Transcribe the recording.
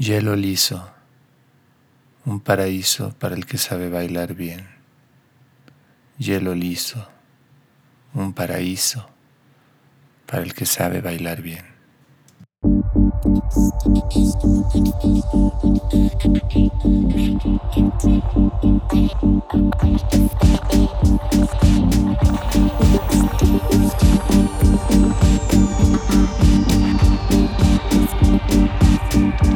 Hielo liso, un paraíso para el que sabe bailar bien. Hielo liso, un paraíso para el que sabe bailar bien.